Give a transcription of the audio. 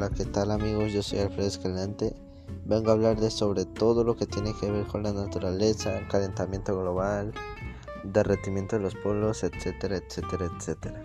Hola, ¿qué tal amigos? Yo soy Alfredo Escalante. Vengo a hablarles sobre todo lo que tiene que ver con la naturaleza, el calentamiento global, derretimiento de los polos, etcétera, etcétera, etcétera.